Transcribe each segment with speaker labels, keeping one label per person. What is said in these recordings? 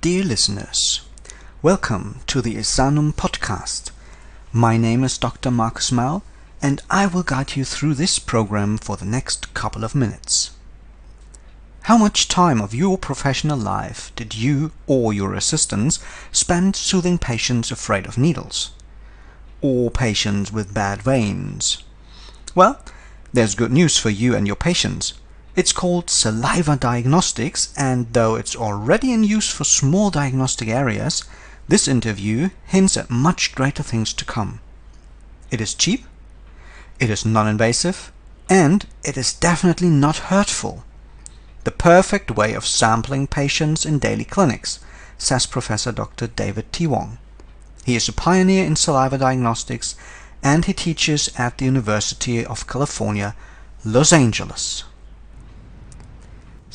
Speaker 1: Dear listeners, welcome to the esanum podcast. My name is Dr. Marcus Mal, and I will guide you through this program for the next couple of minutes. How much time of your professional life did you or your assistants spend soothing patients afraid of needles? Or patients with bad veins? Well, there's good news for you and your patients. It's called saliva diagnostics, and though it's already in use for small diagnostic areas, this interview hints at much greater things to come. It is cheap, it is non invasive, and it is definitely not hurtful. The perfect way of sampling patients in daily clinics, says Professor Dr. David T. Wong. He is a pioneer in saliva diagnostics and he teaches at the University of California, Los Angeles.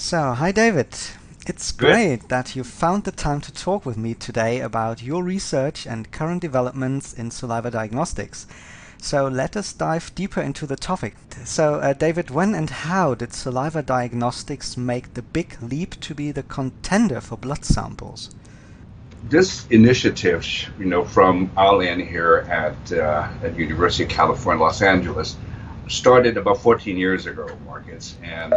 Speaker 1: So, hi David. It's great that you found the time to talk with me today about your research and current developments in saliva diagnostics. So let us dive deeper into the topic. So, uh, David, when and how did saliva diagnostics make the big leap to be the contender for blood samples?
Speaker 2: This initiative, you know, from our end here at uh, at University of California, Los Angeles, started about 14 years ago, Marcus, and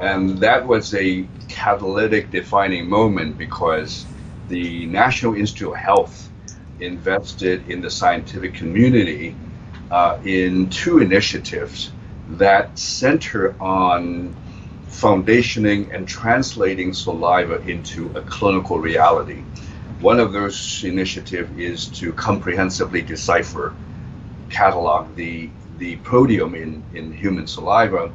Speaker 2: and that was a catalytic defining moment because the National Institute of Health invested in the scientific community uh, in two initiatives that center on foundationing and translating saliva into a clinical reality. One of those initiatives is to comprehensively decipher, catalog the the proteome in, in human saliva,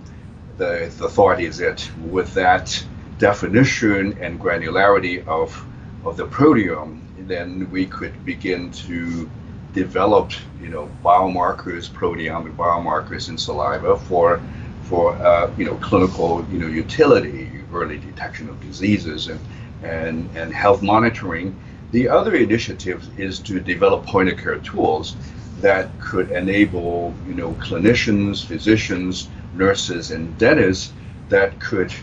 Speaker 2: the, the thought is that with that definition and granularity of, of the proteome, then we could begin to develop, you know, biomarkers, proteomic biomarkers in saliva for, for uh, you know, clinical, you know, utility, early detection of diseases and, and, and health monitoring. The other initiative is to develop point of care tools that could enable you know clinicians, physicians, nurses, and dentists that could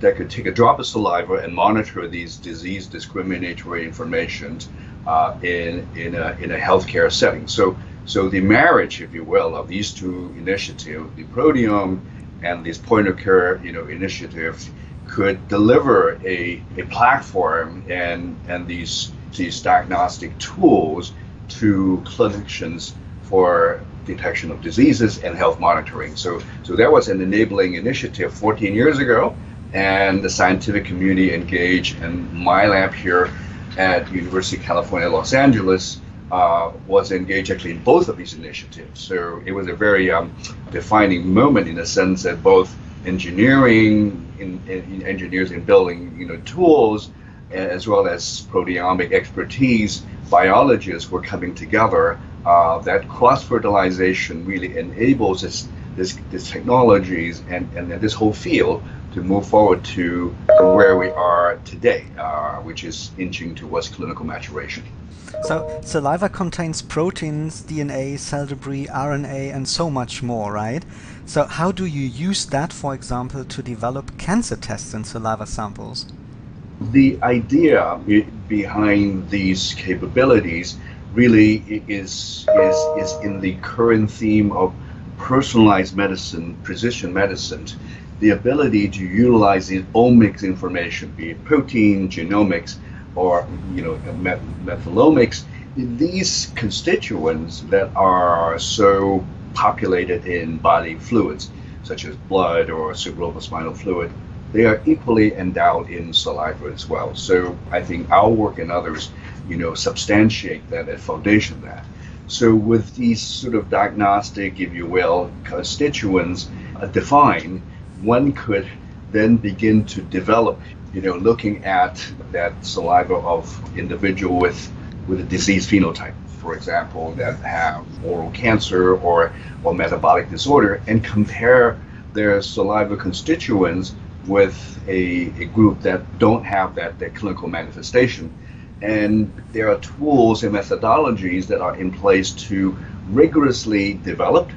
Speaker 2: that could take a drop of saliva and monitor these disease discriminatory information uh, in in a in a healthcare setting. So so the marriage, if you will, of these two initiatives, the proteome and this point of care you know initiative, could deliver a, a platform and and these these diagnostic tools to clinicians for detection of diseases and health monitoring. So, so that was an enabling initiative 14 years ago, and the scientific community engaged, and my lab here at University of California, Los Angeles, uh, was engaged actually in both of these initiatives. So it was a very um, defining moment in the sense that both engineering, in, in engineers in building, you know, tools, as well as proteomic expertise, biologists were coming together uh, that cross fertilization really enables this, this, this technologies and, and this whole field to move forward to, where we are today, uh, which is inching towards clinical maturation.
Speaker 1: So, saliva contains proteins, DNA, cell debris, RNA, and so much more, right? So, how do you use that, for example, to develop cancer tests in saliva samples?
Speaker 2: The idea behind these capabilities really is is is in the current theme of personalized medicine, precision medicine, the ability to utilize the omics information, be it protein, genomics, or you know metabolomics, these constituents that are so populated in body fluids, such as blood or cerebrospinal fluid, they are equally endowed in saliva as well. So I think our work and others you know, substantiate that and foundation that. So with these sort of diagnostic, if you will, constituents uh, defined, one could then begin to develop, you know, looking at that saliva of individual with with a disease phenotype, for example, that have oral cancer or or metabolic disorder, and compare their saliva constituents with a, a group that don't have that, that clinical manifestation and there are tools and methodologies that are in place to rigorously develop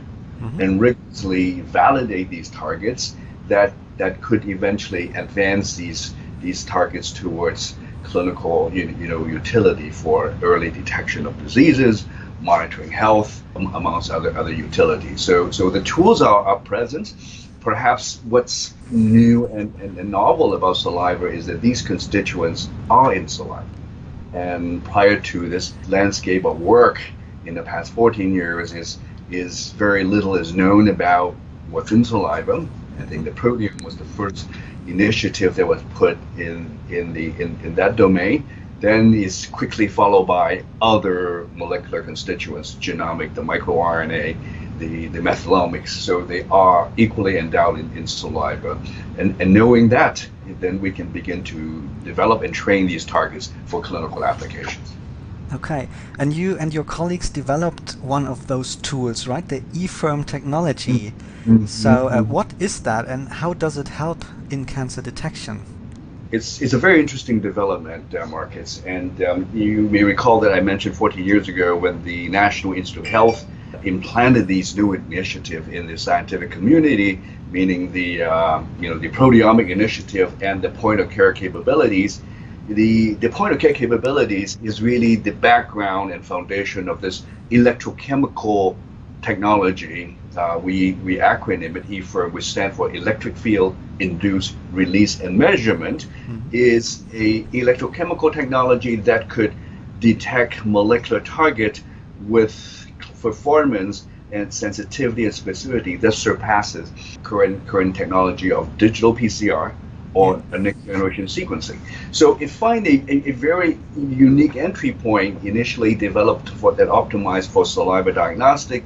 Speaker 2: mm-hmm. and rigorously validate these targets that that could eventually advance these these targets towards clinical you, you know utility for early detection of diseases, monitoring health, amongst other other utilities. So so the tools are, are present. Perhaps what's new and, and, and novel about saliva is that these constituents are in saliva. And prior to this landscape of work in the past 14 years is is very little is known about what's in saliva. I think the proteome was the first initiative that was put in in the in, in that domain then is quickly followed by other molecular constituents, genomic, the microRNA, the, the metabolomics. So they are equally endowed in, in saliva. And, and knowing that, then we can begin to develop and train these targets for clinical applications.
Speaker 1: Okay, and you and your colleagues developed one of those tools, right? The EFIRM technology. Mm-hmm. So, uh, what is that, and how does it help in cancer detection?
Speaker 2: It's, it's a very interesting development, uh, Marcus. And um, you may recall that I mentioned 14 years ago when the National Institute of Health implanted these new initiatives in the scientific community, meaning the uh, you know the proteomic initiative and the point of care capabilities. The, the point of care capabilities is really the background and foundation of this electrochemical technology uh, we, we acronym it EFIRM, which stands for Electric Field Induced Release and Measurement, mm-hmm. is a electrochemical technology that could detect molecular target with performance and sensitivity and specificity that surpasses current current technology of digital PCR or a next generation sequencing. So it find a, a, a, very unique entry point initially developed for that optimized for saliva diagnostic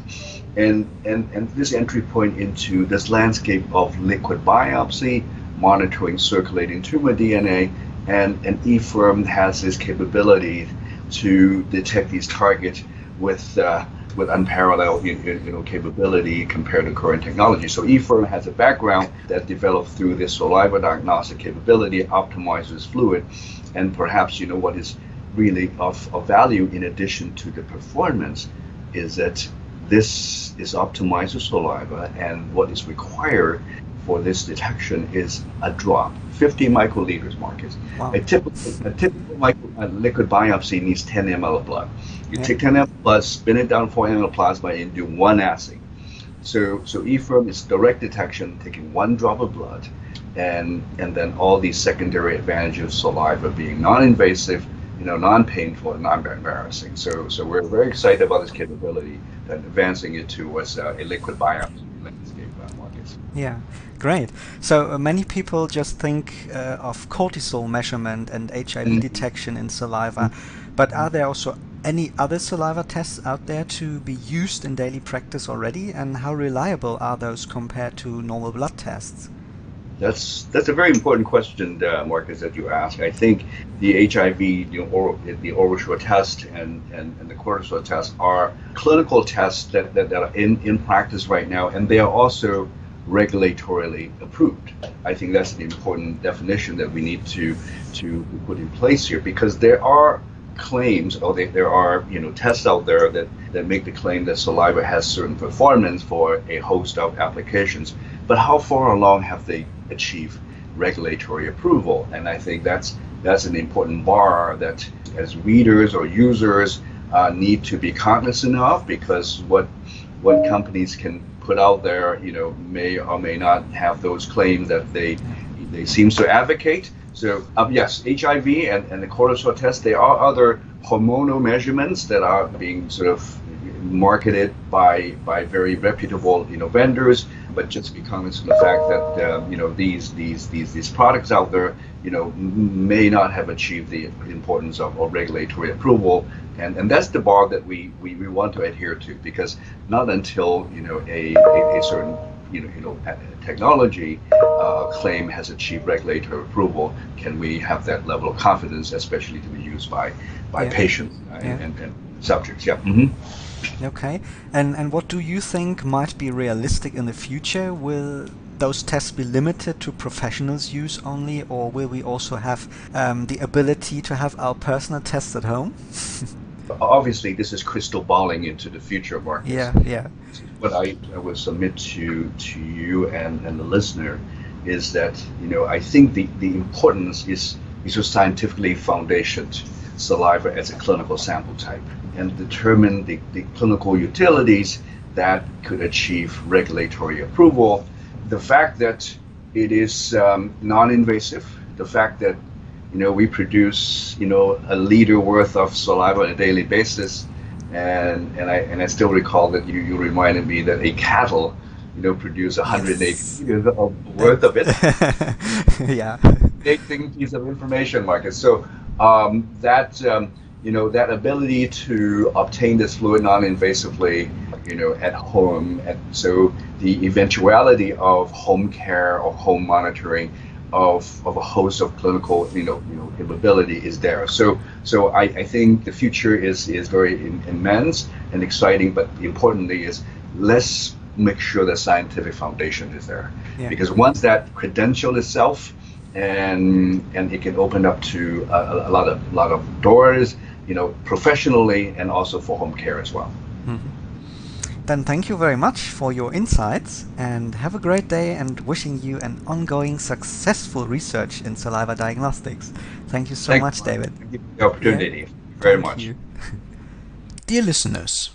Speaker 2: and, and, and this entry point into this landscape of liquid biopsy, monitoring circulating tumor DNA, and, and EFIRM has this capability to detect these targets with uh, with unparalleled you, you, know capability compared to current technology. So EFIRM has a background that developed through this saliva diagnostic capability, optimizes fluid, and perhaps you know what is really of, of value in addition to the performance is that this is optimized for saliva, and what is required for this detection is a drop, 50 microliters, Marcus. Wow. A typical, a typical micro, a liquid biopsy needs 10 ml of blood. You yeah. take 10 ml of blood, spin it down 4 ml of plasma, and do one assay. So, so EFIRM is direct detection, taking one drop of blood, and and then all these secondary advantages of saliva being non-invasive, you know, non-painful and non-embarrassing. So, so we're very excited about this capability and advancing it towards uh, a liquid biopsy uh.
Speaker 1: Yeah, great. So uh, many people just think uh, of cortisol measurement and HIV mm-hmm. detection in saliva, mm-hmm. but are there also any other saliva tests out there to be used in daily practice already, and how reliable are those compared to normal blood tests?
Speaker 2: That's that's a very important question, uh, Marcus, that you ask. I think the HIV, the oral, the OraSure test and, and, and the cortisol test are clinical tests that, that, that are in, in practice right now, and they are also regulatorily approved. I think that's an important definition that we need to to put in place here because there are claims or they, there are you know tests out there that, that make the claim that saliva has certain performance for a host of applications but how far along have they achieved regulatory approval? And I think that's that's an important bar that as readers or users uh, need to be cognizant of because what what companies can put out there, you know, may or may not have those claims that they they seems to advocate. So um, yes, HIV and, and the cortisol test, there are other hormonal measurements that are being sort of marketed by by very reputable you know vendors but just be cognizant of the fact that uh, you know these these these these products out there you know may not have achieved the importance of, of regulatory approval and and that's the bar that we, we, we want to adhere to because not until you know a, a, a certain you know you know technology uh, claim has achieved regulatory approval can we have that level of confidence especially to be used by by yeah. patients yeah. and, and, subjects yeah mm-hmm.
Speaker 1: Okay, and and what do you think might be realistic in the future? Will those tests be limited to professionals' use only, or will we also have um, the ability to have our personal tests at home?
Speaker 2: Obviously, this is crystal balling into the future, of Marcus.
Speaker 1: Yeah, yeah.
Speaker 2: What I, I will submit to to you and, and the listener is that you know I think the, the importance is is to scientifically foundationed saliva as a clinical sample type and determine the, the clinical utilities that could achieve regulatory approval. The fact that it is um, non-invasive, the fact that you know we produce you know a liter worth of saliva on a daily basis, and and I and I still recall that you, you reminded me that a cattle you know produce 180 yes. liters of worth of it.
Speaker 1: yeah,
Speaker 2: amazing piece of information, Marcus. So um, that um, you know that ability to obtain this fluid non-invasively you know at home. And so the eventuality of home care or home monitoring of, of a host of clinical you know you know capability is there. So so I, I think the future is is very in, immense and exciting but importantly is let's make sure the scientific foundation is there. Yeah. because once that credential itself and and it can open up to a, a lot of lot of doors you know, professionally and also for home care as well. Mm-hmm.
Speaker 1: Then thank you very much for your insights and have a great day and wishing you an ongoing successful research in saliva diagnostics. Thank you so much, David.
Speaker 2: Thank you the opportunity. Yeah. Very
Speaker 1: thank
Speaker 2: much.
Speaker 1: Dear listeners,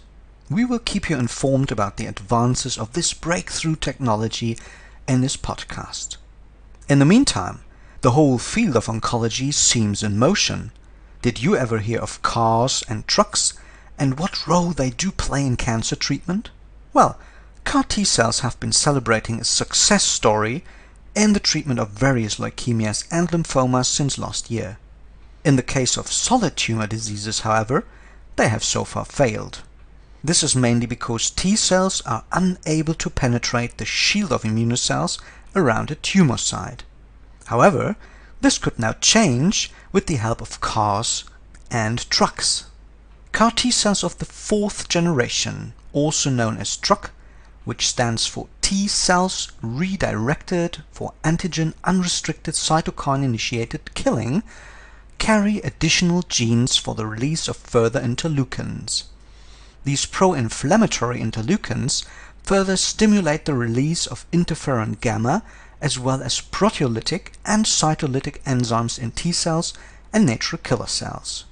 Speaker 1: we will keep you informed about the advances of this breakthrough technology in this podcast. In the meantime, the whole field of oncology seems in motion did you ever hear of cars and trucks and what role they do play in cancer treatment? Well, CAR T cells have been celebrating a success story in the treatment of various leukemias and lymphomas since last year. In the case of solid tumor diseases, however, they have so far failed. This is mainly because T cells are unable to penetrate the shield of immunocells around a tumor site. However, this could now change with the help of cars and trucks. CAR T cells of the fourth generation, also known as TRUCK, which stands for T cells redirected for antigen unrestricted cytokine initiated killing, carry additional genes for the release of further interleukins. These pro-inflammatory interleukins further stimulate the release of interferon gamma as well as proteolytic and cytolytic enzymes in T cells and natural killer cells.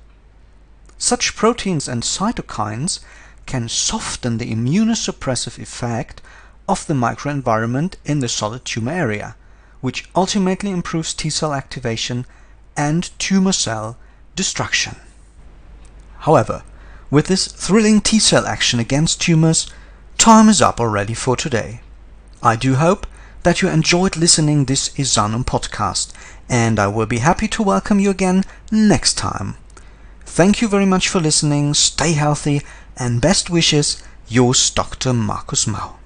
Speaker 1: Such proteins and cytokines can soften the immunosuppressive effect of the microenvironment in the solid tumor area, which ultimately improves T cell activation and tumor cell destruction. However, with this thrilling T cell action against tumors, time is up already for today. I do hope that you enjoyed listening this esanum podcast, and I will be happy to welcome you again next time. Thank you very much for listening, stay healthy, and best wishes, yours Dr. Markus Mau.